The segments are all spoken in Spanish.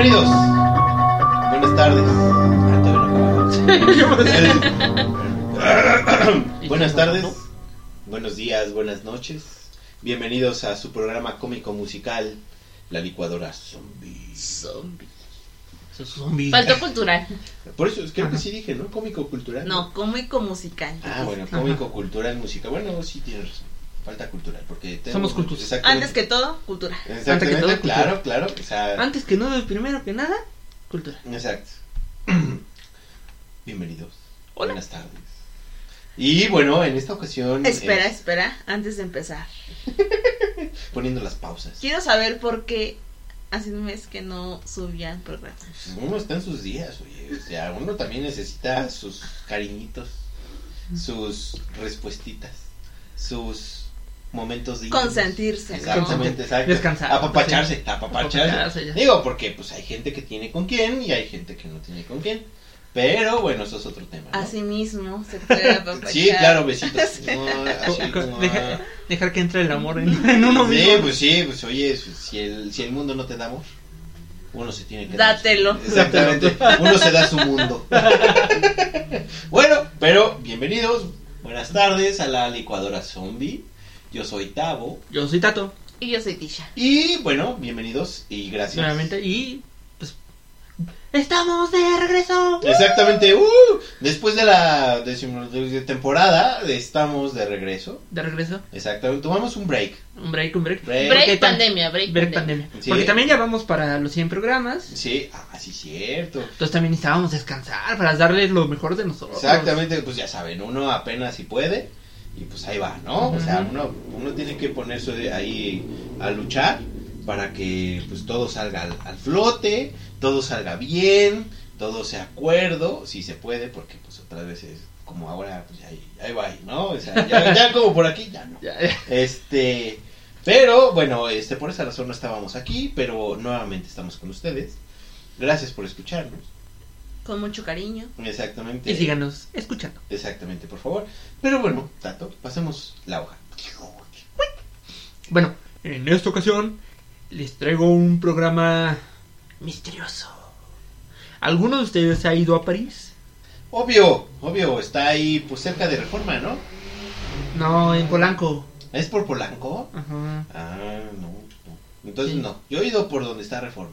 Bienvenidos. Buenas tardes. Ah, no. Buenas tardes. Buenos días, buenas noches. Bienvenidos a su programa cómico musical, La Licuadora Zombie. Zombie. Zombie. Faltó cultural. Por eso, creo que sí dije, ¿no? Cómico cultural. No, cómico musical. Ah, bueno, cómico cultural música. Bueno, sí tienes razón. Falta cultural, porque tenemos- Somos cultos. Exactamente. Antes que todo, cultura. Exactamente, Antes que todo, cultura. claro, claro. O sea, Antes que nada, primero que nada, cultura. Exacto. Bienvenidos. Hola. Buenas tardes. Y bueno, en esta ocasión. Espera, eh, espera, antes de empezar. poniendo las pausas. Quiero saber por qué hace un mes que no subían programa. Uno está en sus días, oye. O sea, uno también necesita sus cariñitos, sus respuestitas, sus momentos de Consentirse, ¿no? Exactamente, exacto. Descansar. Apapacharse, apapacharse. Apapacharse, ya. Digo, porque pues hay gente que tiene con quién y hay gente que no tiene con quién. Pero bueno, eso es otro tema. ¿no? Se puede apapachar. Sí, claro, besitos. Sí. No, así Co- como- deja- dejar que entre el amor en, en uno Sí, mismo. pues sí, pues oye, si el, si el mundo no te da amor, uno se tiene que dar. Dátelo. Exactamente, uno se da su mundo. bueno, pero bienvenidos, buenas tardes a la licuadora zombie. Yo soy Tavo. Yo soy Tato, Y yo soy Tisha. Y bueno, bienvenidos y gracias. nuevamente, y pues. ¡Estamos de regreso! Exactamente, uh, después de la de temporada estamos de regreso. De regreso. Exactamente, tomamos un break. Un break, un break. Break. Pandemia, break, Break pandemia. pandemia. Sí. Porque también ya vamos para los 100 programas. Sí, ah, sí, cierto. Entonces también necesitábamos descansar para darles lo mejor de nosotros. Exactamente, pues ya saben, uno apenas si puede y pues ahí va, ¿no? O sea, uno, uno tiene que ponerse de ahí a luchar para que pues todo salga al, al flote, todo salga bien, todo sea acuerdo, si se puede, porque pues otras veces como ahora, pues ahí, ahí va, ¿no? O sea, ya, ya como por aquí, ya no. Ya, ya. Este, pero bueno, este por esa razón no estábamos aquí, pero nuevamente estamos con ustedes. Gracias por escucharnos. Con mucho cariño. Exactamente. Y síganos escuchando. Exactamente, por favor. Pero bueno, Tato, pasemos la hoja. Bueno, en esta ocasión les traigo un programa misterioso. ¿Alguno de ustedes ha ido a París? Obvio, obvio, está ahí pues cerca de Reforma, ¿no? No, en Polanco. ¿Es por Polanco? Ajá. Ah, no. no. Entonces Sí. no. Yo he ido por donde está Reforma.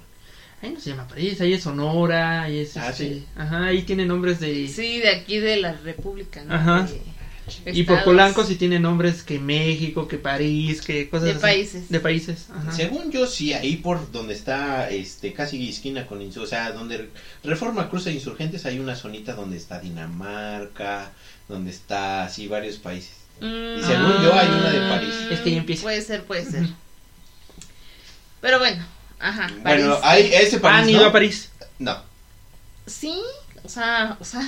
Ahí no se llama París, ahí es Sonora, ahí es Ah, este. ¿sí? Ajá, ahí tiene nombres de. Sí, de aquí de la República, ¿no? Ajá. De Y por. Polanco sí tiene nombres que México, que París, que cosas De así. países. De países, ajá. Según yo, sí, ahí por donde está, este, casi esquina con o sea, donde Reforma cruza Insurgentes, hay una zonita donde está Dinamarca, donde está, así, varios países. Mm, Y según yo, hay una de París. Es que ahí empieza. Puede ser, puede ser. Pero bueno, ajá. Bueno, hay ese París, ¿Han ido ¿no? a París? No. Sí, o sea, o sea.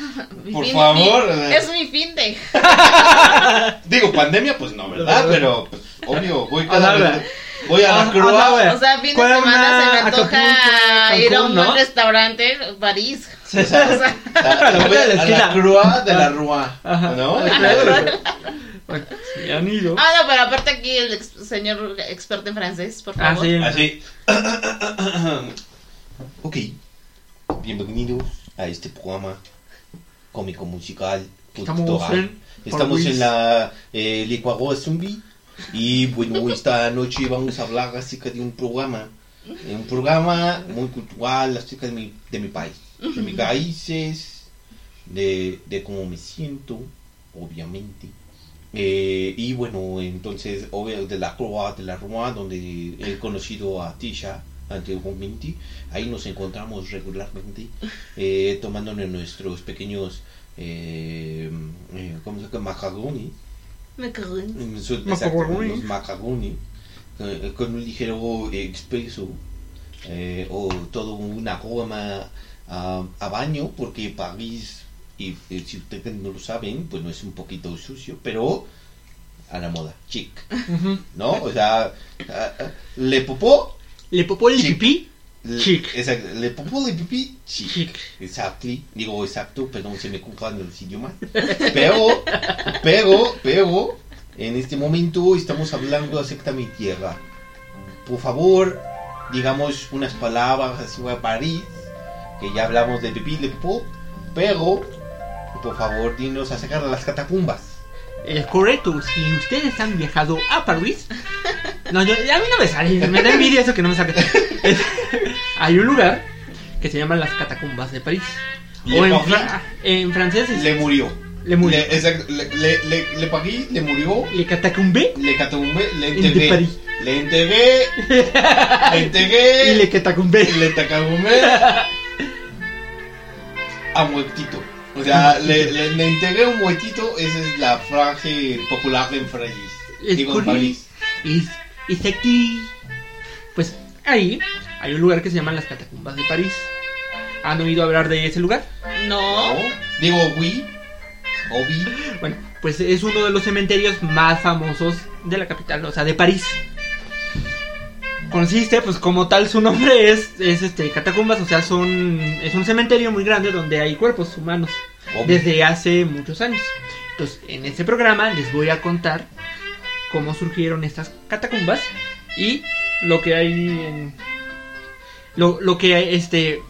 mi Por fin- favor, mi- eh. es mi fin de. Digo, pandemia, pues no, ¿verdad? Pero, pues, obvio, voy A cada la- vez. Voy a la a- crua. la- O sea, fin de semana se me antoja ir a un buen ¿no? restaurante, París. O sea, O sea, a, la la a la esquina. crua de la rua. Ajá. ¿No? Bueno, sí, han ido. Ah, no, pero aparte aquí el ex- señor experto en francés, por Ah, favor. sí. Así. ok. Bienvenidos a este programa cómico musical. Estamos cultural. en Estamos en la eh, licuadora zombie. Y bueno, esta noche vamos a hablar acerca de un programa. Un programa muy cultural acerca de mi, de mi país. De mis países. De, de cómo me siento, obviamente. Eh, y bueno, entonces, obvio, de la Croa, de la Roma, donde he conocido a Tisha anteriormente, ahí nos encontramos regularmente, eh, tomándonos nuestros pequeños, eh, eh, ¿cómo se llama? Macaroni. Macaroni. los macaroni, eh, con un ligero expreso eh, o todo un aroma a, a baño, porque París, y, eh, si ustedes no lo saben, pues no es un poquito sucio, pero a la moda, chic. ¿no? O sea, le popó, Le popó el pipí. le- Chic. exacto, le popó de pipí, chic. Chic. Exacto, digo exacto, perdón, se me confunden los idiomas. Pero, pero, pero, en este momento estamos hablando acerca de mi tierra. Por favor, digamos unas palabras así a París, que ya hablamos de pipí, de popó, pero, por favor, dinos acerca de las catacumbas. Es correcto, si ustedes han viajado a París. No, yo, a mí no me sale, me da envidia eso que no me sale. Es- hay un lugar que se llama las Catacumbas de París. Le O en, fra- en francés es Le murió. Le murió. Le, exacto, le, le, le, le le murió. Le Catacumbé Le catacumbé, le enterré. París. Le enterré. Le enterré. y le Catacumbé. le tacagumé a muertito. O sea, le, le, le entregué un muertito, esa es la frase popular en París. Es Digo, en. París. Es, es aquí. Pues ahí hay un lugar que se llama las Catacumbas de París. ¿Han oído hablar de ese lugar? No. ¿No? Digo, oui. O vi. Bueno, pues es uno de los cementerios más famosos de la capital, o sea, de París. Consiste, pues como tal su nombre es, es este catacumbas, o sea, son es un cementerio muy grande donde hay cuerpos humanos desde hace muchos años. Entonces, en este programa les voy a contar cómo surgieron estas catacumbas y lo que hay en lo, lo que hay, este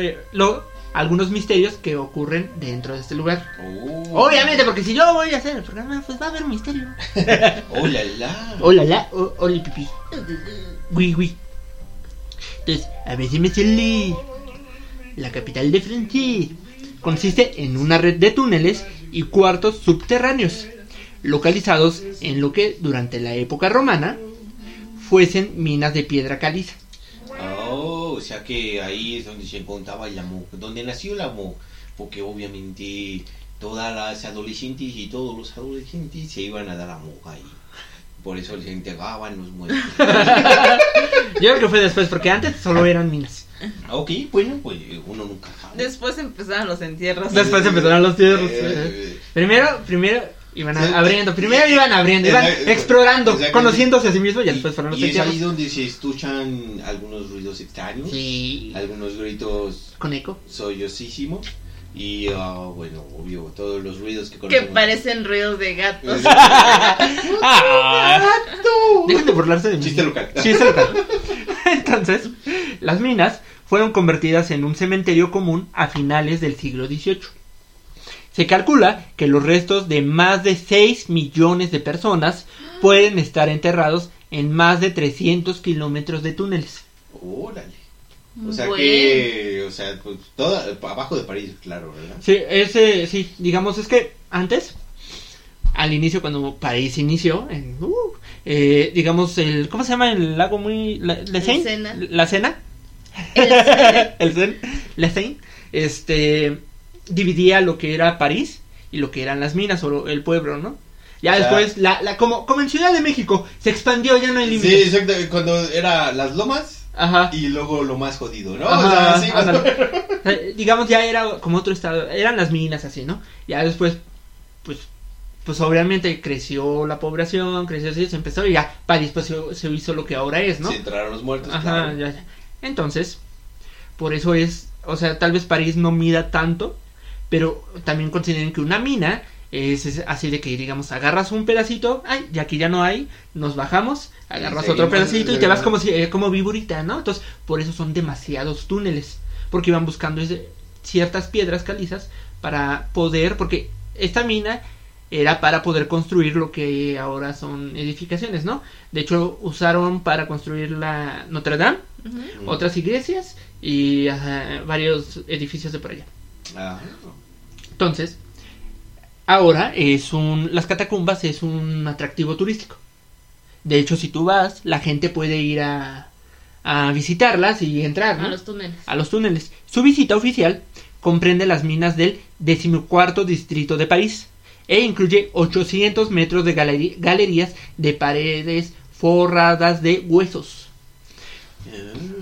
eh, lo, algunos misterios que ocurren dentro de este lugar. Oh. Obviamente, porque si yo voy a hacer el programa, pues va a haber un misterio. Oh, la, la. Hola, la, o- hola, pipí. Gui, gui. Entonces, a ver si me sale. La capital de Francia consiste en una red de túneles y cuartos subterráneos, localizados en lo que durante la época romana fuesen minas de piedra caliza. Oh, o sea que ahí es donde se encontraba el amor, donde nació el amor, porque obviamente todas las adolescentes y todos los adolescentes se iban a dar amor ahí. Por eso les entregaban los muertos. Yo creo que fue después, porque antes solo eran minas. ok, bueno, pues uno nunca sabe. Después empezaron los entierros. Después empezaron los tierros. Eh, Primero, primero iban a- abriendo, primero iban abriendo, iban explorando, conociéndose a sí mismos y y, después fueron los y es ahí donde se escuchan algunos ruidos extraños, Sí, algunos gritos con eco. sollosísimos y, ah, bueno, obvio, todos los ruidos que Que conocemos. parecen ruidos de gatos. Ah, dejen de burlarse de mí. Chiste local. Chiste local. Entonces, las minas fueron convertidas en un cementerio común a finales del siglo XVIII. Se calcula que los restos de más de 6 millones de personas pueden estar enterrados en más de 300 kilómetros de túneles. Órale. O sea Bueno. que, o sea, pues toda, abajo de París, claro, ¿verdad? Sí, ese, sí, digamos, es que antes, al inicio, cuando París inició, en, uh, eh, digamos, el, ¿cómo se llama el lago muy, la, la Seine? Sena. La Sena, El Sena. el Seine, la Seine, este, dividía lo que era París y lo que eran las minas o lo- el pueblo, ¿no? Ya O sea- después, la, la, como, como en Ciudad de México, se expandió, ya no hay Sí, límites. exacto, cuando era las lomas Ajá. y luego lo más jodido, ¿no? Ajá, o sea, sí, ándale. O sea, digamos ya era como otro estado, eran las minas así, ¿no? Ya después, pues, pues obviamente creció la población, creció así, se empezó y ya París pues se, se hizo lo que ahora es, ¿no? se entraron los muertos, Ajá, claro. ya, ya. Entonces, por eso es, o sea, tal vez París no mida tanto, pero también consideren que una mina es, es así de que, digamos, agarras un pedacito, ay, y aquí ya no hay, nos bajamos, agarras otro pedacito y te vas como si, eh, como viborita, ¿no? Entonces, por eso son demasiados túneles, porque iban buscando ese- ciertas piedras calizas para poder, porque esta mina era para poder construir lo que ahora son edificaciones, ¿no? De hecho, usaron para construir la Notre Dame, otras iglesias y varios edificios de por allá. Entonces, ahora es un las catacumbas es un atractivo turístico. De hecho, si tú vas, la gente puede ir a, a visitarlas y entrar, ¿no? A los túneles. a los túneles. Su visita oficial comprende las minas del decimocuarto distrito de París, e incluye 800 metros de galerías de paredes forradas de huesos.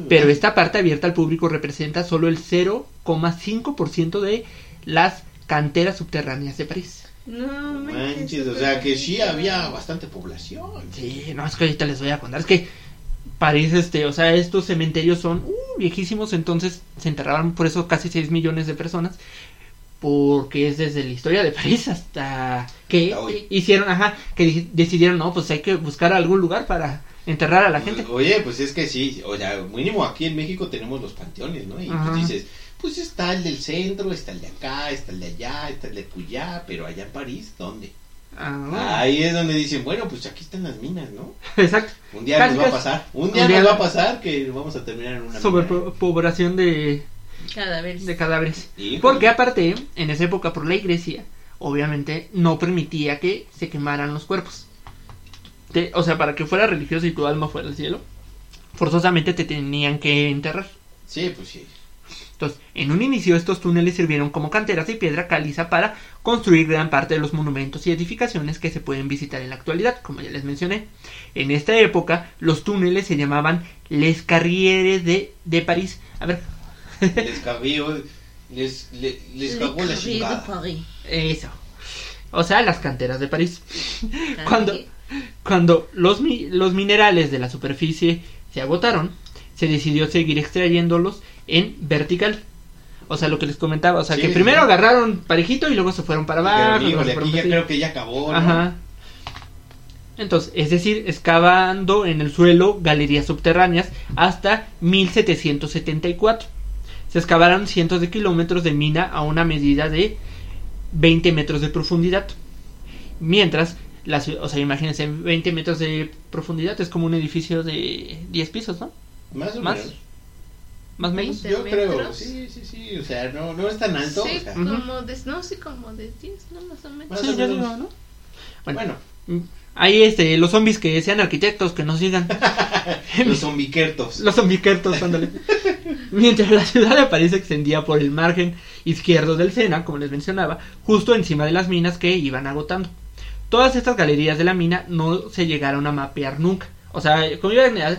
Pero esta parte abierta al público representa solo el 0,5% de las canteras subterráneas de París. No Manches, o sea que sí había bastante población. Sí, no, es que ahorita les voy a contar. Es que París, este, o sea, estos cementerios son uh, viejísimos, entonces se enterraban por eso casi 6 millones de personas. Porque es desde la historia de París hasta que Hasta hicieron, ajá, que di- decidieron, no, pues hay que buscar algún lugar para enterrar a la gente. Oye, pues es que sí, o sea, mínimo aquí en México tenemos los panteones, ¿no? Y Ajá. pues dices, pues está el del centro, está el de acá, está el de allá, está el de Cuyá, pero allá en París, ¿dónde? Ah, Ahí es donde dicen, bueno, pues aquí están las minas, ¿no? exacto. Un día Casi, nos va a pasar, un Un día día- nos va a pasar que vamos a terminar en una. Sobrepoblación de, Cada vez. de cadáveres. Híjole. Porque aparte, en esa época por la iglesia, obviamente no permitía que se quemaran los cuerpos. Te- o sea, para que fuera religioso y tu alma fuera al cielo, forzosamente te tenían que enterrar. Sí, pues sí. Entonces, en un inicio estos túneles sirvieron como canteras de piedra caliza para construir gran parte de los monumentos y edificaciones que se pueden visitar en la actualidad, como ya les mencioné. En esta época, los túneles se llamaban Les Carrieres de, de París. A ver, Les cabió, les, les, les la de. Paris. eso. O sea, las canteras de París. Cuando, cuando los, mi- los minerales de la superficie se agotaron, se decidió seguir extrayéndolos en vertical. O sea, lo que les comentaba, o sea, Sí, que sí, primero sí. agarraron parejito y luego se fueron para abajo. Pero, híjole, aquí ya creo que ya acabó, ¿no? Ajá. Entonces, es decir, excavando en el suelo galerías subterráneas hasta 1774. Se excavaron cientos de kilómetros de mina a una medida de 20 metros de profundidad. Mientras, la o sea, imagínense, 20 metros de profundidad es como un edificio de 10 pisos, ¿no? Más o Más. menos. Más o menos. 20. Yo creo, metros? sí, sí, sí, o sea, no, no es tan alto. Sí, o sea, Ujú. como de, no, sí, como de 10, ¿no? Más o menos. Más Sí, o ya menos. digo, ¿no? Bueno, bueno, ahí este, los zombies que sean arquitectos, que nos sigan. los zombiquertos. Los zombiquertos, ándale. Mientras la ciudad de París se extendía por el margen izquierdo del Sena, como les mencionaba, justo encima de las minas que iban agotando. Todas estas galerías de la mina no se llegaron a mapear nunca. O sea, como a-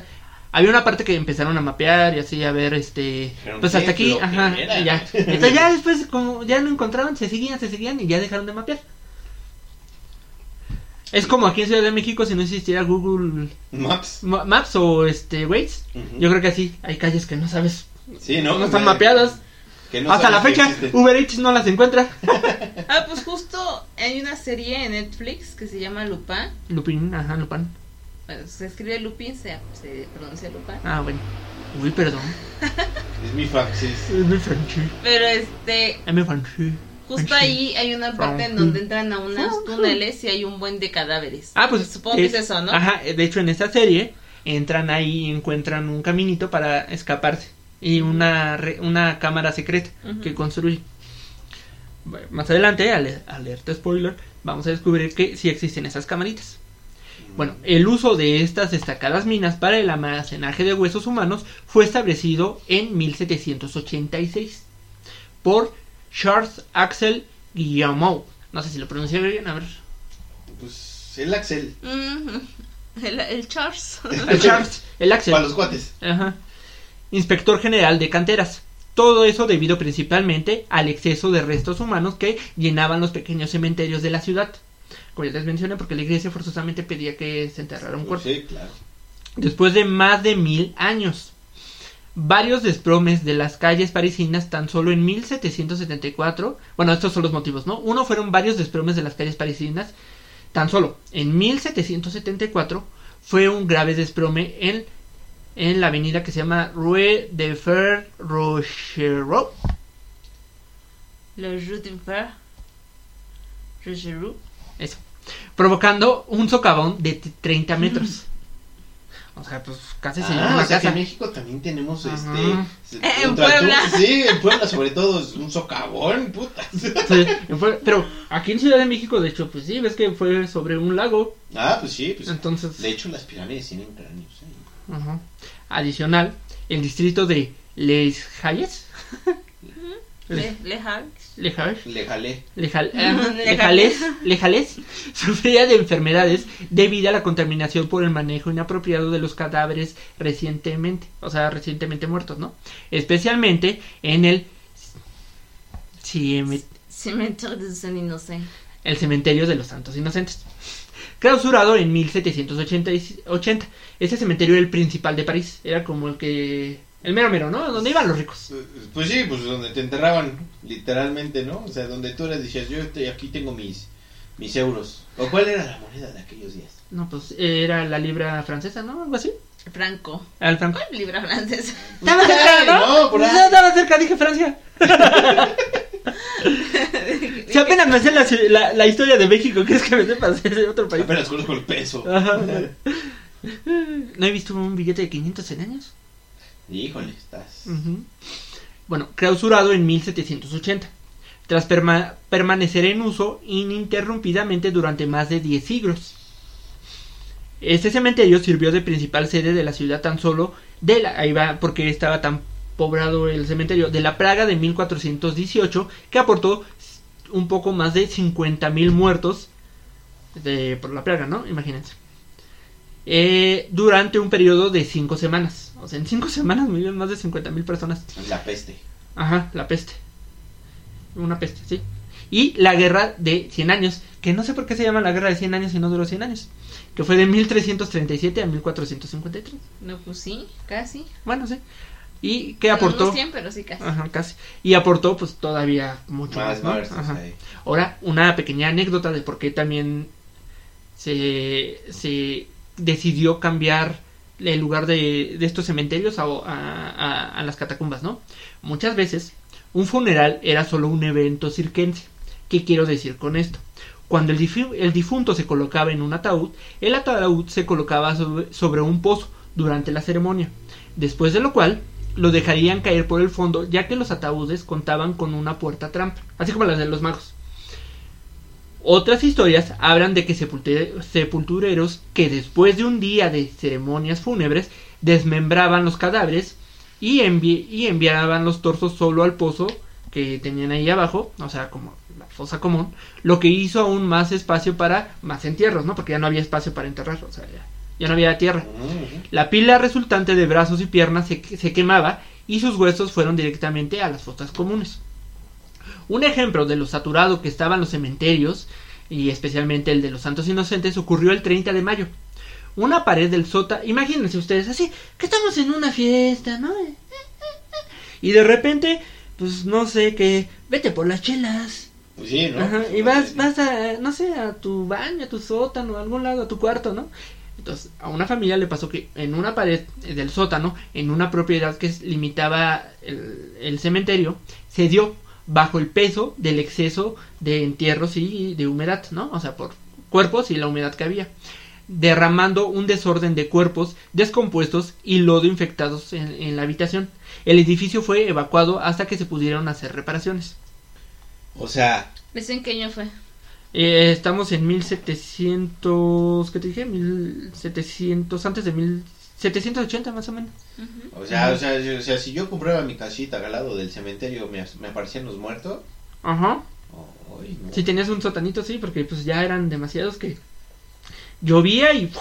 había una parte que empezaron a mapear y así a ver, este, Pero pues ¿qué hasta aquí, ajá, y ya. Entonces ya después, como ya no encontraban, se seguían, se seguían y ya dejaron de mapear. Es como aquí en Ciudad de México si no existiera Google Maps. Ma- Maps o este Waze. Yo creo que así, hay calles que no sabes, Sí, ¿no? no, están mapeadas. Que no Hasta la fecha. Uber Eats no las encuentra. Ah, pues justo hay una serie en Netflix que se llama Lupin. Lupin, ajá, Lupin. Bueno, se escribe Lupin, se, se pronuncia Lupin. Ah, bueno. Uy, perdón. Es mi francés. Es mi francés. Pero este, Es mi francés. justo Francés. ahí hay una parte en donde entran a unos túneles y hay un buen de cadáveres. Ah, pues. supongo que es eso, ¿no? Ajá, de hecho en esta serie entran ahí y encuentran un caminito para escaparse. Y una, re- una cámara secreta que construye. Bueno, más adelante, ale- alerta spoiler, vamos a descubrir que sí existen esas camaritas. Bueno, el uso de estas destacadas minas para el almacenaje de huesos humanos fue establecido en 1786 por Charles Axel Guillemot. No sé si lo pronuncié bien, a ver. Pues el Axel. El Charles. El Charles, el Axel. Para los cuates. Ajá. Inspector general de canteras. Todo eso debido principalmente al exceso de restos humanos que llenaban los pequeños cementerios de la ciudad. Como ya les mencioné, porque la iglesia forzosamente pedía que se enterrara un cuerpo. Sí, claro. Después de más de mil años. Varios desplomes de las calles parisinas tan solo en 1774. Bueno, estos son los motivos, ¿no? Uno fueron varios desplomes de las calles parisinas. Tan solo en 1774 fue un grave desplome en, en la avenida que se llama Rue de Fer Rochereau. Le Jeu d'Enfer. Rogerou. Eso. Provocando un socavón de t- 30 metros. O sea, pues casi se llena Ah, una o sea que casa. en México también tenemos Ajá. este. En contra Puebla. tú- Sí, en Puebla sobre todo es un socavón, puta. Sí, fue- pero aquí en Ciudad de México, de hecho, pues sí, ves que fue sobre un lago. Ah, pues sí, pues. Entonces, De hecho, las pirámides tienen cráneos. ¿eh? Adicional, el distrito de Les Halles Le, Le. Le Lejales. Lejales, Lejales sufría de enfermedades debido a la contaminación por el manejo inapropiado de los cadáveres recientemente, o sea, recientemente muertos, ¿no? Especialmente en Cementerio de el cementerio de los Santos Inocentes. Clausurado en 1780. y- 80. Ese cementerio era el principal de París, era como el que el mero mero, ¿no? Donde iban los ricos. Pues sí, pues donde te enterraban, literalmente, ¿no? O sea, donde tú eras, decías, yo estoy, aquí tengo mis, mis euros. ¿O cuál era la moneda de aquellos días? No, pues era la libra francesa, ¿no? Algo así. Franco. Era el franco. ¿Cuál libra francesa? Estaba cerca, ¿no? No, por ahí. No, estaba cerca, dije Francia. Si apenas me sé la, la, la historia de México, ¿crees que me sepas de otro país? Apenas conozco el peso. Ajá. ¿No he visto un billete de 500 en años? Híjole, estás. Bueno, clausurado en 1780, tras perma- permanecer en uso ininterrumpidamente durante más de 10 siglos. Este cementerio sirvió de principal sede de la ciudad tan solo de la, ahí va porque estaba tan poblado el cementerio de la plaga de 1418 que aportó un poco más de 50.000 muertos de, por la plaga, ¿no? Imagínense. Eh, durante un periodo de 5 semanas. O sea, en 5 semanas murieron más de 50.000 personas. La peste. Ajá, la peste. Una peste, sí. Y la guerra de 100 años, que no sé por qué se llama la guerra de 100 años y no duró 100 años. Que fue de 1337 a 1453. No, pues sí, casi. Bueno, sí. Y que aportó... No 100, pero sí casi. Ajá, casi. Y aportó pues todavía mucho más, Más ¿no? muertos Ajá. ahí. Ahora, una pequeña anécdota de por qué también se, se decidió cambiar el lugar de, de estos cementerios a, a- a- a las catacumbas, ¿no? Muchas veces un funeral era solo un evento circense. ¿Qué quiero decir con esto? Cuando el, difu- el difunto se colocaba en un ataúd, el ataúd se colocaba sobre, sobre un pozo durante la ceremonia, después de lo cual lo dejarían caer por el fondo ya que los ataúdes contaban con una puerta trampa, así como las de los magos. Otras historias hablan de que sepulture- sepultureros que después de un día de ceremonias fúnebres desmembraban los cadáveres y, y enviaban los torsos solo al pozo que tenían ahí abajo, o sea, como la fosa común, lo que hizo aún más espacio para más entierros, ¿no? Porque ya no había espacio para enterrar, o sea, ya, ya no había tierra. La pila resultante de brazos y piernas se, se quemaba y sus huesos fueron directamente a las fosas comunes. Un ejemplo de lo saturado que estaban los cementerios, y especialmente el de los Santos Inocentes, ocurrió el 30 de mayo. Una pared del sótano, imagínense ustedes así, que estamos en una fiesta, ¿no? Y de repente, pues no sé, que vete por las chelas. Pues sí, ¿no? Ajá, y vas, vas a, no sé, a tu baño, a tu sótano, a algún lado, a tu cuarto, ¿no? Entonces, a una familia le pasó que en una pared del sótano, en una propiedad que limitaba el, el cementerio, se dio bajo el peso del exceso de entierros y de humedad, ¿no? O sea, por cuerpos y la humedad que había, derramando un desorden de cuerpos descompuestos y lodo infectados en, en la habitación. El edificio fue evacuado hasta que se pudieron hacer reparaciones. O sea, ¿Ves en qué año fue? Eh, estamos en 1700, ¿qué te dije? 1700, antes de 1780 más o menos. O sea, o sea, o sea, si yo compraba mi casita al lado del cementerio, ¿me, me aparecían los muertos? Ajá. No. Si tenías un sotanito, sí, porque pues ya eran demasiados que llovía y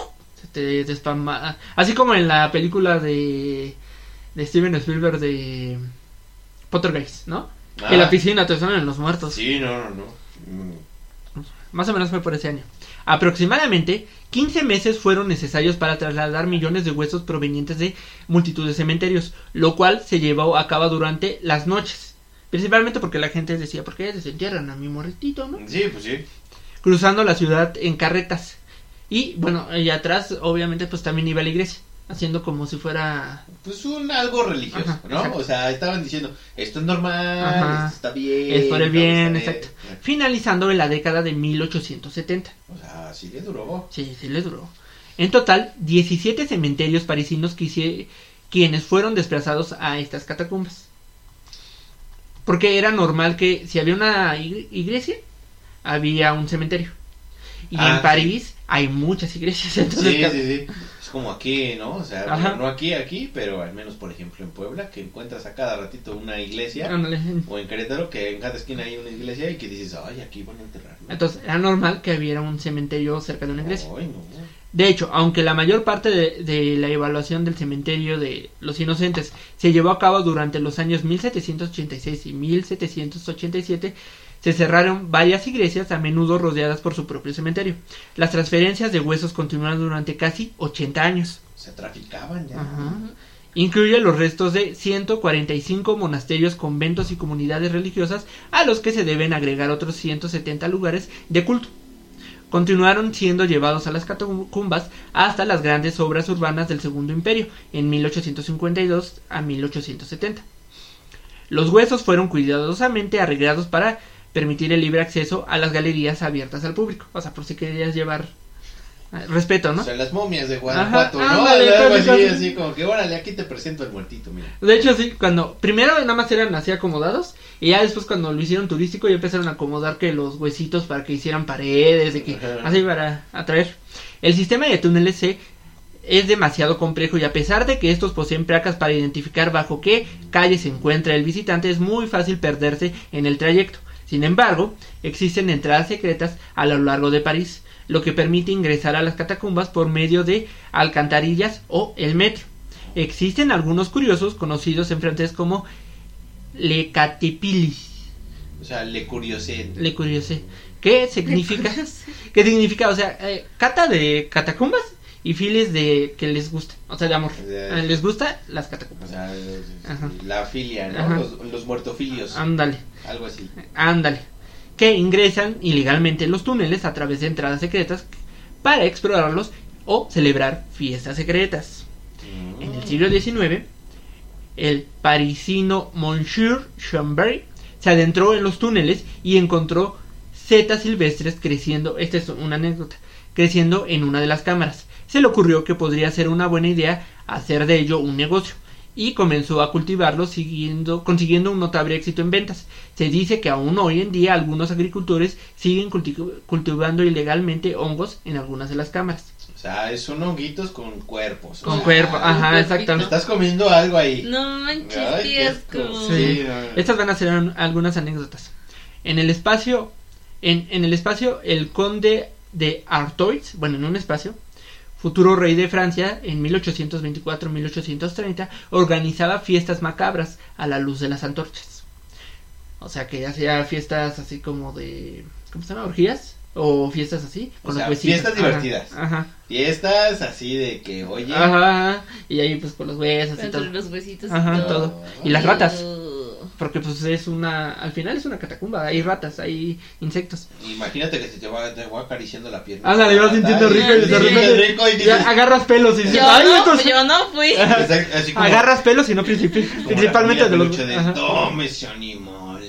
se te despamaba. Así como en la película de, de Steven Spielberg de Pottergeist, ¿no? Ah, Que la piscina te suenan los muertos. Sí, no, no, no. Más o menos fue por ese año. Aproximadamente 15 meses fueron necesarios para trasladar millones de huesos provenientes de multitud de cementerios, lo cual se llevó a cabo durante las noches. Principalmente porque la gente decía, ¿por qué desentierran a mi morritito, no? Sí, pues sí. Cruzando la ciudad en carretas. Y bueno, y atrás obviamente pues también iba la iglesia, haciendo como si fuera... Pues un algo religioso, Ajá, ¿no? exacto. O sea, estaban diciendo, esto es normal, Ajá. esto está bien. Es el vamos bien, a ver". exacto. Finalizando en la década de 1870. O sea, sí le duró. Sí, sí le duró. En total, 17 cementerios parisinos quisi- quienes fueron desplazados a estas catacumbas. Porque era normal que si había una ig- iglesia, había un cementerio. Y Ah, en sí. París hay muchas iglesias. Entonces, Sí, sí, sí. Como aquí, ¿no? O sea, bueno, no aquí, aquí, pero al menos, por ejemplo, en Puebla, que encuentras a cada ratito una iglesia. ándale. O en Querétaro, que en cada esquina hay una iglesia y que dices, ay, aquí van a enterrar. ¿no? Entonces era normal que hubiera un cementerio cerca de una iglesia. Ay, no. De hecho, aunque la mayor parte de, de la evaluación del cementerio de los inocentes se llevó a cabo durante los años 1786 y 1787, se cerraron varias iglesias a menudo rodeadas por su propio cementerio. Las transferencias de huesos continuaron durante casi 80 años. Se traficaban ya. Ajá. Incluye los restos de 145 monasterios, conventos y comunidades religiosas a los que se deben agregar otros 170 lugares de culto. Continuaron siendo llevados a las catacumbas hasta las grandes obras urbanas del Segundo Imperio en 1852 a 1870. Los huesos fueron cuidadosamente arreglados para permitir el libre acceso a las galerías abiertas al público. O sea, por si querías llevar eh, respeto, ¿no? O sea, las momias de Guanajuato, Ajá, ¿no? ándale, Algo así, así como que, órale, aquí te presento al muertito, mira. De hecho, sí, cuando primero nada más eran así acomodados y ya después cuando lo hicieron turístico ya empezaron a acomodar que los huesitos para que hicieran paredes, de que Ajá. así para atraer. El sistema de túneles se es demasiado complejo y a pesar de que estos poseen placas para identificar bajo qué calle se encuentra el visitante es muy fácil perderse en el trayecto. Sin embargo, existen entradas secretas a lo largo de París, lo que permite ingresar a las catacumbas por medio de alcantarillas o el metro. Existen algunos curiosos conocidos en francés como Le Catipilis. O sea, le curiosé. Le Curiosé. ¿Qué significa? ¿Qué significa? O sea, eh, cata de catacumbas y files de que les gusta. O sea, de amor. Eh, les gusta las O catacumbas. sea, la filia, ¿no? Ajá. Los, los muertofilios. Ándale, Algo así. ándale. Que ingresan ilegalmente en los túneles a través de entradas secretas para explorarlos o celebrar fiestas secretas. En el siglo XIX, el parisino Monsieur Chambray se adentró en los túneles y encontró setas silvestres creciendo, esta es una anécdota, creciendo en una de las cámaras. Se le ocurrió que podría ser una buena idea hacer de ello un negocio y comenzó a cultivarlos siguiendo, consiguiendo un notable éxito en ventas. Se dice que aún hoy en día algunos agricultores siguen culti- cultivando ilegalmente hongos en algunas de las cámaras. O sea, son honguitos con cuerpos. Con sea, cuerpo, ajá, exactamente. Estás comiendo algo ahí. No manches, Ay, qué qué asco. asco. Sí. Sí, no. Estas van a ser un- algunas anécdotas. En el espacio, en, en el espacio, el conde de Artois, bueno, en un espacio, futuro rey de Francia, en 1824-1830, organizaba fiestas macabras a la luz de las antorchas. O sea que hacía fiestas así como de, ¿cómo se llama? ¿Orgías? O fiestas así, O con sea, los huesitos. fiestas divertidas. Ajá. Fiestas así de que, oye. Ajá, ajá. Y ahí pues con los huesos y todo. los huesitos y Ajá, todo. todo. Y las ratas. Porque pues es una, al final es una catacumba, hay ratas, hay insectos. Imagínate que se te va, te va acariciando la pierna. Ándale, vas sintiendo rico y Sí, de repente rico y ya agarras pelos y dices, Yo "Ay, no, esto es-". yo no fui. Exacto, así como- agarras pelos y no principi- principalmente de los de, ese animal.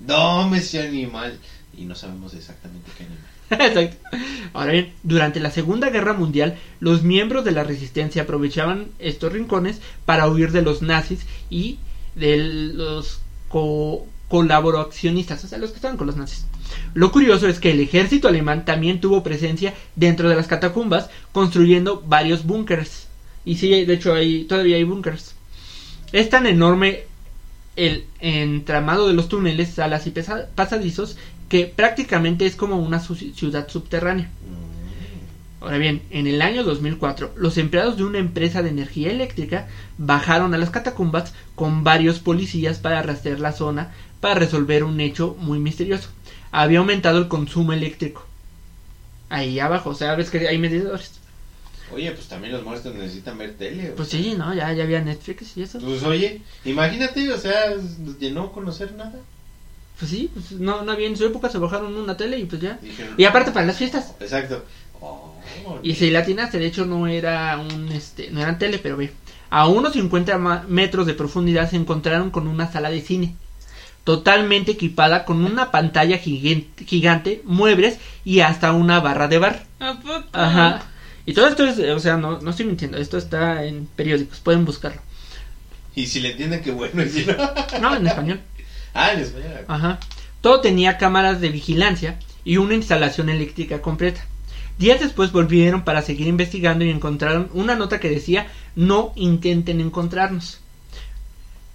Dame ese animal. Y no sabemos exactamente qué animal. Exacto. Ahora bien, durante la Segunda Guerra Mundial, los miembros de la resistencia aprovechaban estos rincones para huir de los nazis y de los co- colaboracionistas, o sea, los que estaban con los nazis. Lo curioso es que el ejército alemán también tuvo presencia dentro de las catacumbas, construyendo varios búnkers. Y sí, de hecho, hay, todavía hay búnkers. Es tan enorme el entramado de los túneles, salas y pasadizos que prácticamente es como una ciudad subterránea. Ahora bien, en el año 2004, los empleados de una empresa de energía eléctrica bajaron a las catacumbas con varios policías para rastrear la zona para resolver un hecho muy misterioso. Había aumentado el consumo eléctrico. Ahí abajo, o sea, ves que hay medidores. Oye, pues también los muertos necesitan ver tele. Pues sea. sí, ¿no? Ya, ya había Netflix y eso. Pues oye, imagínate, o sea, de no conocer nada. Pues sí, pues no, no había en su época, se bajaron una tele y pues ya. Y aparte para las fiestas. Exacto. Y si latinaste, de hecho no era un este, no eran tele, pero ve. A unos 50 ma- metros de profundidad se encontraron con una sala de cine. Totalmente equipada con una pantalla gigante, gigante, muebles y hasta una barra de bar. Ajá. Y todo esto es, o sea, no, no estoy mintiendo, esto está en periódicos, pueden buscarlo. Y si le entienden, qué bueno. Y si no... No, en español. Ah, en español. Ajá. Todo tenía cámaras de vigilancia y una instalación eléctrica completa. Días después volvieron para seguir investigando y encontraron una nota que decía no intenten encontrarnos.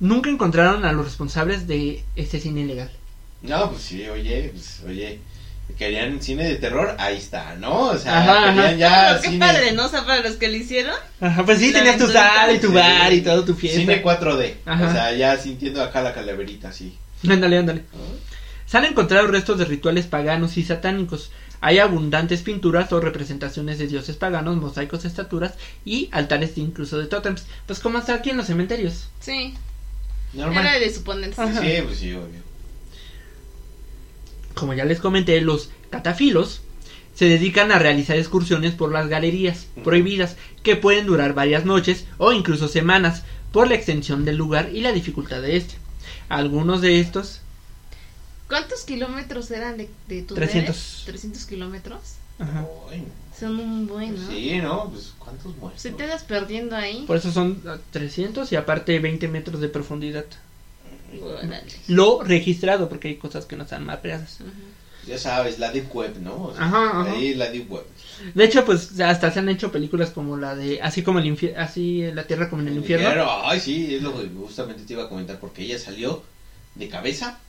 Nunca encontraron a los responsables de este cine ilegal. No, pues sí, oye, pues, oye. Querían cine de terror, ahí está, ¿no? O sea, Ajá, querían ajá. ya Pero qué cine, padre, ¿no? O sea, para los que lo hicieron. Ajá, pues sí, tenías tu sala y tu Sí. bar y todo tu fiesta. cine 4D. Ajá. O sea, ya sintiendo acá la calaverita, sí. Ándale, ándale. Se han encontrado restos de rituales paganos y satánicos. Hay abundantes pinturas o representaciones de dioses paganos, mosaicos, estaturas y altares incluso de tótems. Pues como hasta aquí en los cementerios. Sí. Normal. Era de suponerse. Sí, pues sí, obvio. Como ya les comenté, los catafilos se dedican a realizar excursiones por las galerías prohibidas que pueden durar varias noches o incluso semanas por la extensión del lugar y la dificultad de este. Algunos de estos ¿Cuántos kilómetros eran de, de tu 300. 300 kilómetros. ajá, Ay, Son un buen, ¿no? Sí, ¿no? Pues ¿cuántos muertos? Se te das perdiendo ahí. por eso son ah, 300 y aparte 20 metros de profundidad. Órale. Lo registrado porque hay cosas que no están mapeadas. Ya sabes, la Deep Web, ¿no? O sea, Ajá, ajá. Ahí la Deep Web. De hecho, pues hasta se han hecho películas como la de así como el infierno, así la tierra como en el infierno. Pero, ay, sí, es lo que justamente te iba a comentar, porque ella salió de cabeza,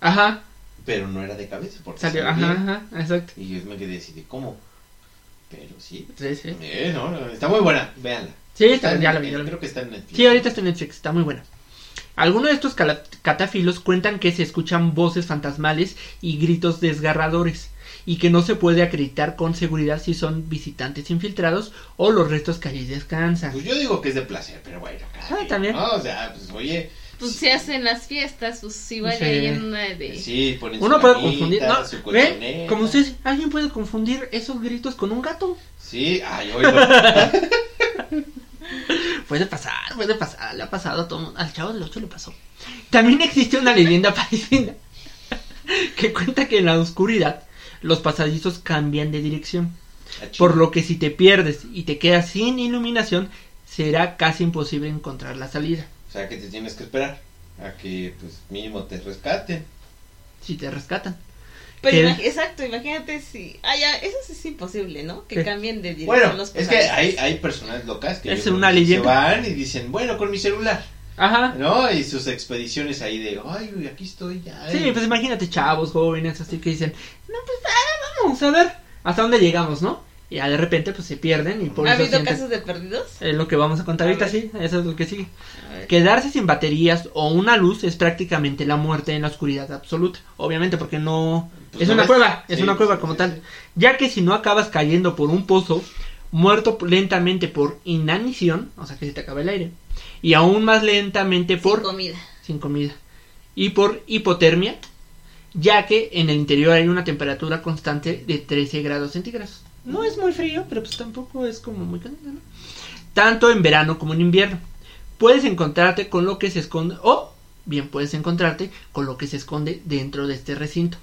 Ajá, pero no era de cabeza, porque salió, ajá, ajá, exacto. Y yo me quedé así de cómo. Pero sí. Sí, sí. Eh, no, no, está muy buena, véanla. Sí, está, en- ya la vi, vi. Creo que está en Netflix. Sí, ahorita está en Netflix, está muy buena. Algunos de estos catafilos cuentan que se escuchan voces fantasmales y gritos desgarradores y que no se puede acreditar con seguridad si son visitantes infiltrados o los restos que allí descansan. Pues yo digo que es de placer, pero bueno, Ah, también. ¿no? O sea, pues oye, Pues se hacen las fiestas, pues igual Sí. hay en una de... sí, ponen su Uno puede camita, confundir, ¿no? su ¿Ve? Como ustedes, alguien puede confundir esos gritos con un gato. Sí, ay, oigo. Puede pasar, puede pasar, le ha pasado a todo mundo. Al chavo del 8 le pasó. También existe una leyenda parecida que cuenta que en la oscuridad los pasadizos cambian de dirección. Por lo que si te pierdes y te quedas sin iluminación, será casi imposible encontrar la salida. O sea, que te tienes que esperar a que, pues, mínimo te rescaten. Si te rescatan. Pero imag- exacto, imagínate si... Ah, ya, eso sí es imposible, ¿no? Que ¿Qué? cambien de dirección Bueno, los es que hay, hay personas locas que Es una leyenda. se van y dicen, bueno, con mi celular, Ajá. ¿no? Y sus expediciones ahí de, ay, uy, aquí estoy ya. Sí, pues imagínate chavos, jóvenes, así que dicen, no, pues ah, vamos a ver hasta dónde llegamos, ¿no? Y ya de repente pues se pierden y por ¿Ha eso habido sienten- casos de perdidos? Es lo que vamos a contar A ahorita, ver. sí, eso es lo que sigue. A ver. Quedarse sin baterías o una luz es prácticamente la muerte en la oscuridad absoluta. Obviamente porque no... Pues es no una ves. cueva, es Sí, una cueva sí, como sí, tal. sí. Ya que si no acabas cayendo por un pozo, muerto lentamente por inanición, o sea que se te acaba el aire, y aún más lentamente por... Sin comida. sin comida. Y por hipotermia, ya que en el interior hay una temperatura constante de 13 grados centígrados. No es muy frío, pero pues tampoco es como muy caliente, ¿no? Tanto en verano como en invierno. Puedes encontrarte con lo que se esconde, o bien puedes encontrarte con lo que se esconde dentro de este recinto.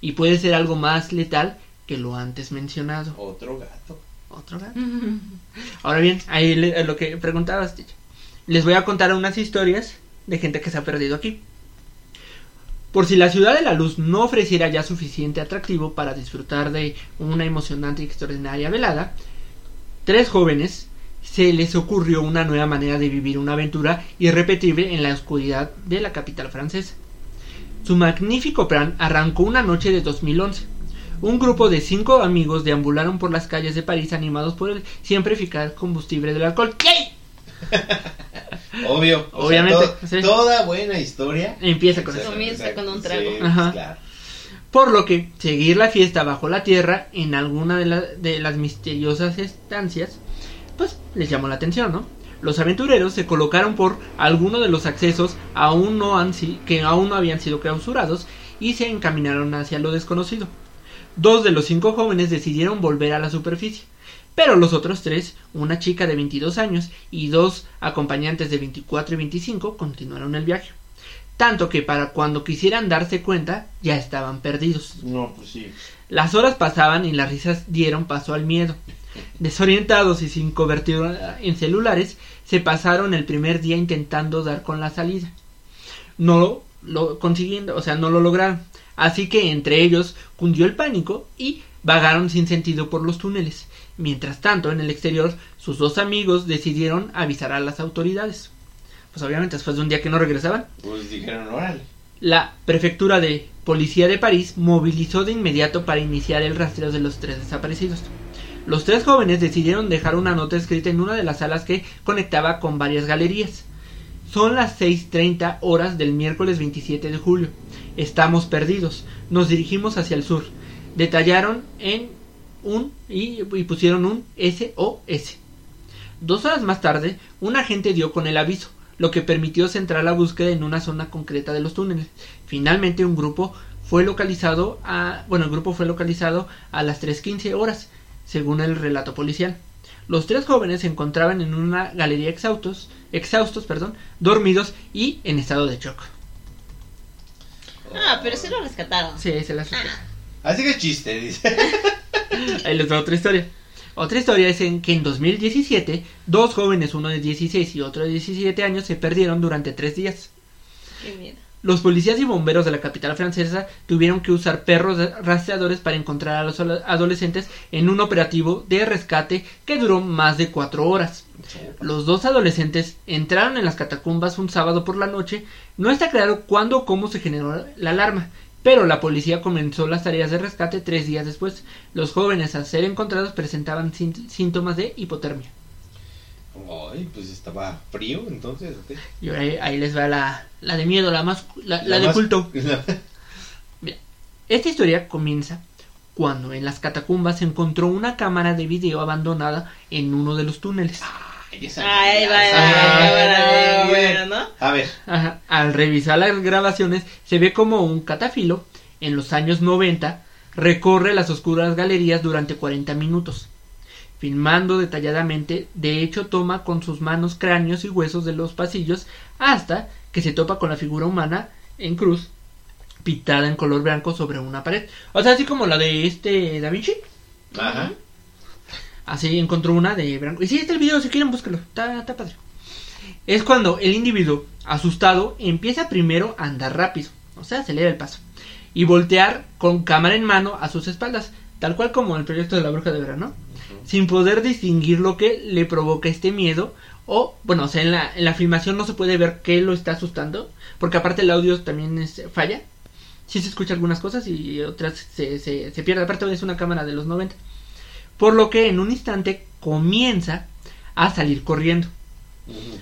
Y puede ser algo más letal que lo antes mencionado. Otro gato. Otro gato. Ahora bien, ahí le- lo que preguntabas, Ticha. Les voy a contar unas historias de gente que se ha perdido aquí. Por si la ciudad de la luz no ofreciera ya suficiente atractivo para disfrutar de una emocionante y extraordinaria velada, tres jóvenes se les ocurrió una nueva manera de vivir una aventura irrepetible en la oscuridad de la capital francesa. Su magnífico plan arrancó una noche de 2011. Un grupo de cinco amigos deambularon por las calles de París animados por el siempre eficaz combustible del alcohol. ¡Yay! Obvio. o sea, Obviamente, to- sí. toda buena historia. Empieza con eso. Comienza con un trago. sí, Ajá. claro. Por lo que seguir la fiesta bajo la tierra en alguna de, la- de las misteriosas estancias, pues les llamó la atención, ¿no? Los aventureros se colocaron por alguno de los accesos aún no han si- que aún no habían sido clausurados y se encaminaron hacia lo desconocido. Dos de los cinco jóvenes decidieron volver a la superficie, pero los otros tres, una chica de 22 años y dos acompañantes de 24 y 25, continuaron el viaje. Tanto que para cuando quisieran darse cuenta ya estaban perdidos. No, pues sí. Las horas pasaban y las risas dieron paso al miedo. Desorientados y sin cobertura en celulares, se pasaron el primer día intentando dar con la salida. No lo consiguiendo, o sea, no lo lograron. Así que entre ellos cundió el pánico y vagaron sin sentido por los túneles. Mientras tanto, en el exterior, sus dos amigos decidieron avisar a las autoridades. Pues obviamente después de un día que no regresaban, Pues dijeron, órale. la prefectura de policía de París movilizó de inmediato para iniciar el rastreo de los tres desaparecidos. Los tres jóvenes decidieron dejar una nota escrita en una de las salas que conectaba con varias galerías. Son las 6.30 horas del miércoles 27 de julio. Estamos perdidos. Nos dirigimos hacia el sur. Detallaron en un y, y pusieron un SOS. Dos horas más tarde, un agente dio con el aviso, lo que permitió centrar la búsqueda en una zona concreta de los túneles. Finalmente, un grupo fue localizado a, bueno, el grupo fue localizado a las 3:15 horas, según el relato policial. Los tres jóvenes se encontraban en una galería exhaustos, exhaustos, perdón, dormidos y en estado de shock. Ah, pero sí lo rescataron. Sí, se las Así que es chiste, dice. Ahí les va otra historia. Otra historia es en que en 2017 dos jóvenes, uno de 16 y otro de 17 años, se perdieron durante tres días. Qué miedo. Los policías y bomberos de la capital francesa tuvieron que usar perros rastreadores para encontrar a los ado- adolescentes en un operativo de rescate que duró más de cuatro horas. Los dos adolescentes entraron en las catacumbas un sábado por la noche. No está claro cuándo o cómo se generó la alarma, pero la policía comenzó las tareas de rescate tres días después. Los jóvenes, al ser encontrados, presentaban sínt- síntomas de hipotermia. Ay, pues estaba frío, entonces. ¿o qué? Y ahí, ahí les va la, la de miedo, la más, la, la La de más- culto. la- Esta historia comienza cuando en las catacumbas se encontró una cámara de video abandonada en uno de los túneles. A ver, Ajá. Al revisar las grabaciones se ve como un catafilo en los años 90 recorre las oscuras galerías durante 40 minutos. Filmando detalladamente, de hecho toma con sus manos cráneos y huesos de los pasillos hasta que se topa con la figura humana en cruz pintada en color blanco sobre una pared. O sea, así como la de este Da Vinci. ajá. Así encontró una de blanco. Y si está el video, si quieren, búsquelo. Está, está padre. Es cuando el individuo, asustado, empieza primero a andar rápido. O sea, acelera el paso. Y voltear con cámara en mano a sus espaldas. Tal cual como el proyecto de la bruja de verano. Sin poder distinguir lo que le provoca este miedo. O, bueno, o sea, en la, en la filmación no se puede ver qué lo está asustando. Porque aparte el audio también es- falla. Sí se escucha algunas cosas y otras se, se, se pierde. Aparte es una cámara de los 90 por lo que en un instante comienza a salir corriendo.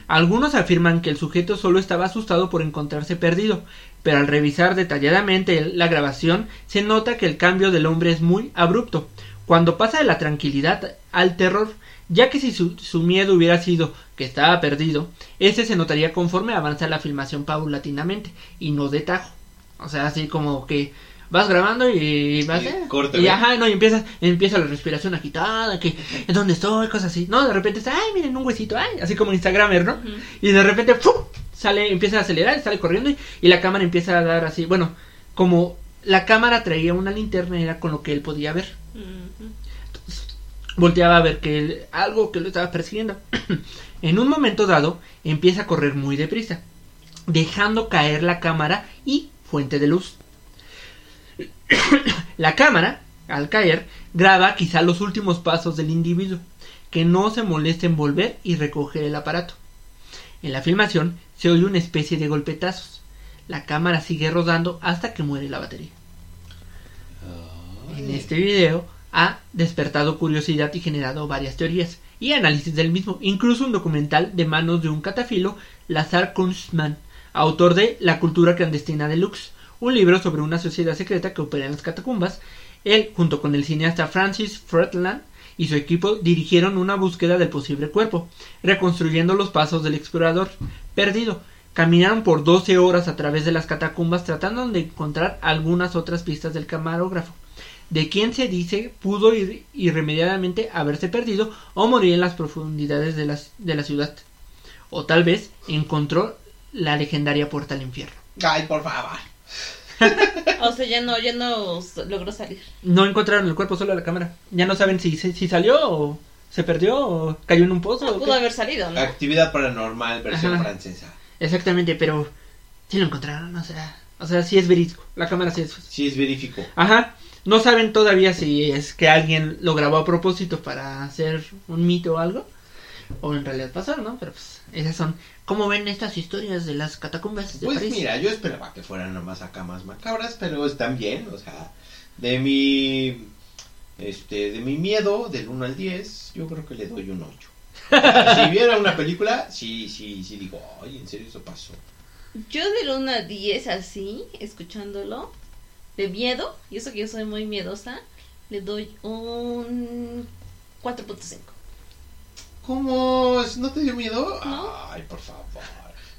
Algunos afirman que el sujeto solo estaba asustado por encontrarse perdido, pero al revisar detalladamente la grabación se nota que el cambio del hombre es muy abrupto, cuando pasa de la tranquilidad al terror, ya que si su, su miedo hubiera sido que estaba perdido, ese se notaría conforme avanza la filmación paulatinamente y no de tajo. O sea, así como que vas grabando y vas Y eh, corte, y ¿ve? ajá, no, y empieza, empieza la respiración agitada, que ¿en dónde estoy? cosas así. No, de repente está, ay, miren un huesito, ay, así como Instagramer, ¿no? Y de repente ¡fum! sale, empieza a acelerar, sale corriendo y, y la cámara empieza a dar así, bueno, como la cámara traía una linterna era con lo que él podía ver. Ujú. Volteaba a ver que él- algo que lo estaba persiguiendo. en un momento dado empieza a correr muy deprisa, dejando caer la cámara y fuente de luz. la cámara, al caer, graba quizá los últimos pasos del individuo, que no se molesta en volver y recoger el aparato. En la filmación se oye una especie de golpetazos. La cámara sigue rodando hasta que muere la batería. En este video ha despertado curiosidad y generado varias teorías y análisis del mismo, incluso un documental de manos de un catafilo, Lazar Kunstmann, autor de La cultura clandestina de Lux, un libro sobre una sociedad secreta que opera en las catacumbas. Él, junto con el cineasta Francis Fretland y su equipo, dirigieron una búsqueda del posible cuerpo, reconstruyendo los pasos del explorador perdido. Caminaron por 12 horas a través de las catacumbas tratando de encontrar algunas otras pistas del camarógrafo de quien se dice pudo ir irremediablemente haberse perdido o morir en las profundidades de, las, de la ciudad. O tal vez encontró la legendaria puerta al infierno. Ay, por favor. O sea, ya no, ya no logró salir. No encontraron el cuerpo, solo la cámara. Ya no saben si, si, si salió o se perdió o cayó en un pozo. No, o pudo qué. haber salido, ¿no? Actividad paranormal, versión Ajá. francesa. Exactamente, pero sí lo encontraron, o sea, O sea, sí es verídico. La cámara sí es. Sí, es verífico. Ajá. No saben todavía si es que alguien lo grabó a propósito para hacer un mito o algo. O en realidad pasó, ¿no? Pero pues esas son. ¿Cómo ven estas historias de las catacumbas de Pues París? mira, yo esperaba que fueran nomás acá más macabras, pero están bien, o sea, de mi este de mi miedo del 1 al 10, yo creo que le doy un 8. si viera una película, sí, sí, sí digo, "Ay, en serio eso pasó." Yo del 1 a 10 así, escuchándolo, de miedo, y eso que yo soy muy miedosa, le doy un 4.5. ¿Cómo? ¿No te dio miedo? No. Ay, por favor.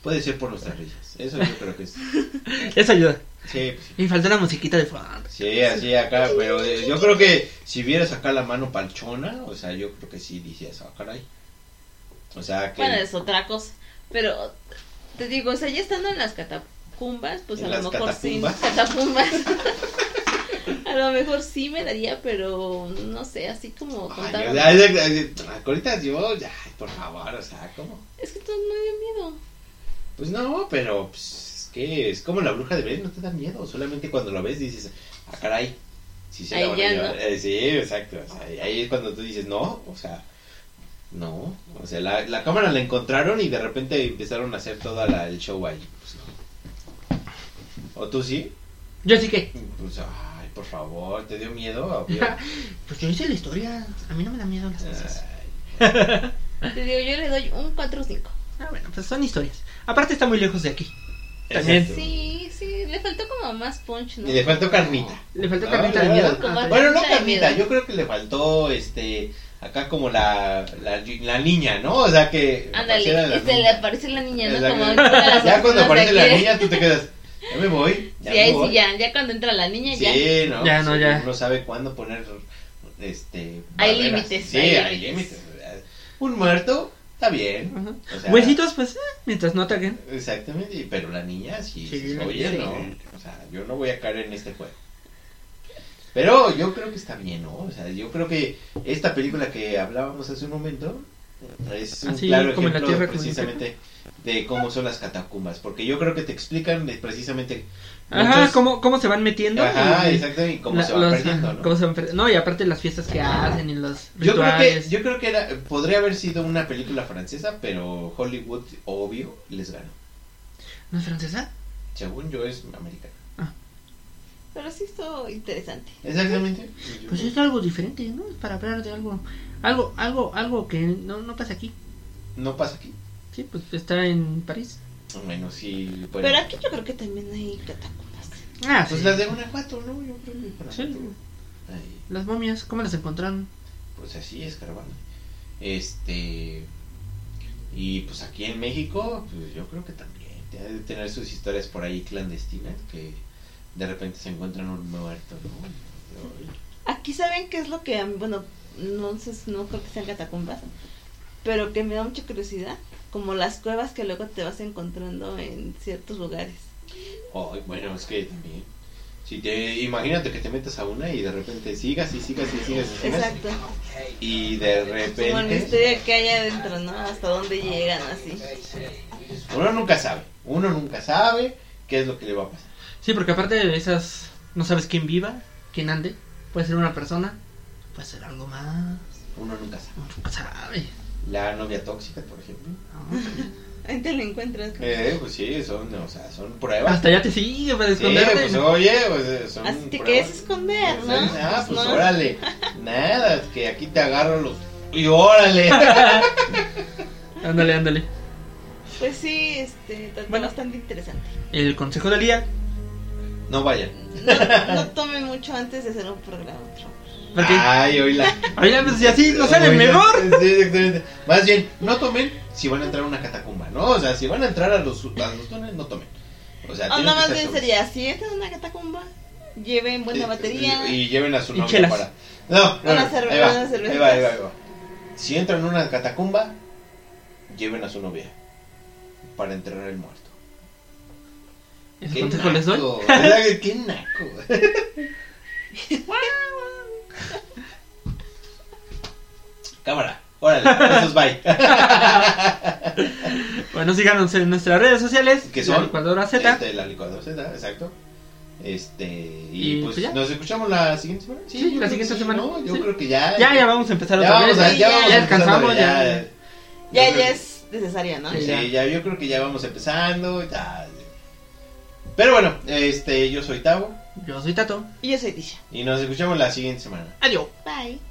Puede ser por nuestras risas. Eso yo creo que es. Eso ayuda. Sí, pues sí. Y faltó la musiquita de fondo. Sí, así acá, pero eh, yo creo que si vieras acá la mano palchona, o sea, yo creo que sí dices, ah, caray. O sea, que Bueno, es otra cosa. Pero te digo, o sea, ya estando en las catacumbas, pues ¿En a lo mejor sí. catacumbas? A lo mejor sí me daría, pero no sé, así como contar. ahorita yo, ya, por favor, o sea, ¿cómo? Es que todo me dio miedo. Pues no, pero pues, es que es como la bruja de Blair, no te da miedo, solamente cuando lo ves dices, ah, caray, sí se la Ahí van a llevar. ¿no? Eh, sí, exacto, o sea, ahí es cuando tú dices, no, o sea, no, o sea, la, la cámara la encontraron y de repente empezaron a hacer todo el show ahí, pues no. ¿O tú sí? Yo sí que. Pues, ay, por favor, ¿te dio miedo? Pues yo hice la historia. A mí no me da miedo las cosas. Te digo, yo le doy un 4 5. Ah, bueno, pues son historias. Aparte está muy lejos de aquí. También. exacto. Sí, sí, le faltó como más punch, ¿no? Y le faltó carnita. Le faltó Ah, carnita de miedo. Como Ah, Bueno, no Carnita de carnita, miedo. yo creo que le faltó este acá como la, la, la niña, ¿no? O sea que apareciera la Ándale, y se le niña. aparece la niña, ¿no? Exacto. Como todas las ya cuando personas aparece la aquí. niña tú te quedas, ya me voy, ya Sí, me ahí voy. sí, ya, ya cuando entra la niña, ya. Sí, ¿no? Ya, no, Sí, ya. Uno sabe cuándo poner este Hay barreras. límites, Sí, hay hay límites. límites. Un muerto está bien. Ajá. O sea, Huesitos, pues, eh, mientras no ataquen. Exactamente, pero la niña sí, Sí, oye, no, o sea, yo no voy a caer en este juego. Pero yo creo que está bien, ¿no? O sea, yo creo que esta película que hablábamos hace un momento es un Así claro como en la ejemplo Tierra precisamente de cómo son las catacumbas, porque yo creo que te explican precisamente Ajá, muchos- cómo, cómo se van metiendo. Ajá, y- exacto, y cómo la- se van los- perdiendo, ¿no? cómo se van perdiendo. No, y aparte las fiestas que hacen y los Yo creo que rituales. yo creo que era podría haber sido una película francesa, pero Hollywood obvio les ganó. ¿No es francesa? Según yo es americana. Pero sí estuvo interesante. Exactamente. Pues es algo diferente, ¿no? Es para hablar de algo. Algo, algo, algo que no, no pasa aquí. No pasa aquí. Sí, pues está en París. Bueno, sí. Bueno. Pero aquí yo creo que también hay catacumbas. Ah, Pues sí. las de Guanajuato, ¿no? Yo creo que. Sí. Ahí, Las momias, ¿cómo las encontraron? pues así es, caravana. Este. Y pues aquí en México, pues yo creo que también. Debe de tener sus historias por ahí clandestinas que de repente se encuentran un muerto, ¿no? Aquí saben qué es lo que, a mí- bueno, no sé, no creo que sean catacumbas, pero que me da mucha curiosidad, como las cuevas que luego te vas encontrando en ciertos lugares. Ay, bueno, es que también. Si te, imagínate que te metas a una y de repente sigas y sigas y sigas y sigas. Exacto. Y de Como el repente. misterio que hay adentro, ¿no? Hasta dónde llegan así. Uno nunca sabe. Uno nunca sabe qué es lo que le va a pasar. Sí, porque aparte de esas, no sabes quién viva, quién ande. Puede ser una persona, puede ser algo más. Uno nunca sabe. Uno nunca sabe. La novia tóxica, por ejemplo. Ahí te lo encuentras. Eh, pues sí, son, o sea, son pruebas. Hasta ya te sigue para Sí, esconderte. pues oye, pues eh, son Así te pruebas. quieres esconder, ¿no? Ah, pues No. órale. Nada, que aquí te agarro los. Y órale. ándale, ándale. Pues sí, este, Bueno. bastante interesante. El consejo del día. No vayan. No, no tomen mucho antes de hacer un programa. por favor. Porque, Ay, oíla. oye, pues si así no sale mejor. Sí, exactamente. Más bien, no tomen si van a entrar a una catacumba, ¿no? O sea, si van a entrar a los, a los túneles, no tomen. O sea, O tienen no, que más bien sería, si entran a una catacumba, lleven buena Sí, batería. Y, y lleven a su novia chelas. para. No, no, Una no, cerve- ahí va, unas cervecitas. ahí va, ahí va, ahí va. Si entran a una catacumba, lleven a su novia para enterrar el muerto. ¿Ese ¿Qué consejo les doy? naco? ¿Verdad que Qué naco. Cámara, órale, es bye. Bueno, síganos en nuestras redes sociales. que la son licuadora Z. Este, la licuadora Z, exacto. Este, y, Y, pues, pues, ya. nos escuchamos la siguiente semana. Sí, yo la siguiente sí, semana. ¿no? Yo Sí. creo que ya. Ya, ya vamos a empezar Ya otra vamos, vez. a, ya, ya ya descansamos, ya. ya. Ya, creo- es necesaria, ¿no? Sí. Sí, ya, yo creo que ya vamos empezando. Ya. Pero bueno, este, yo soy Tavo Yo soy Tato. Y yo soy Tisha. y nos escuchamos la siguiente semana. Adiós. Bye.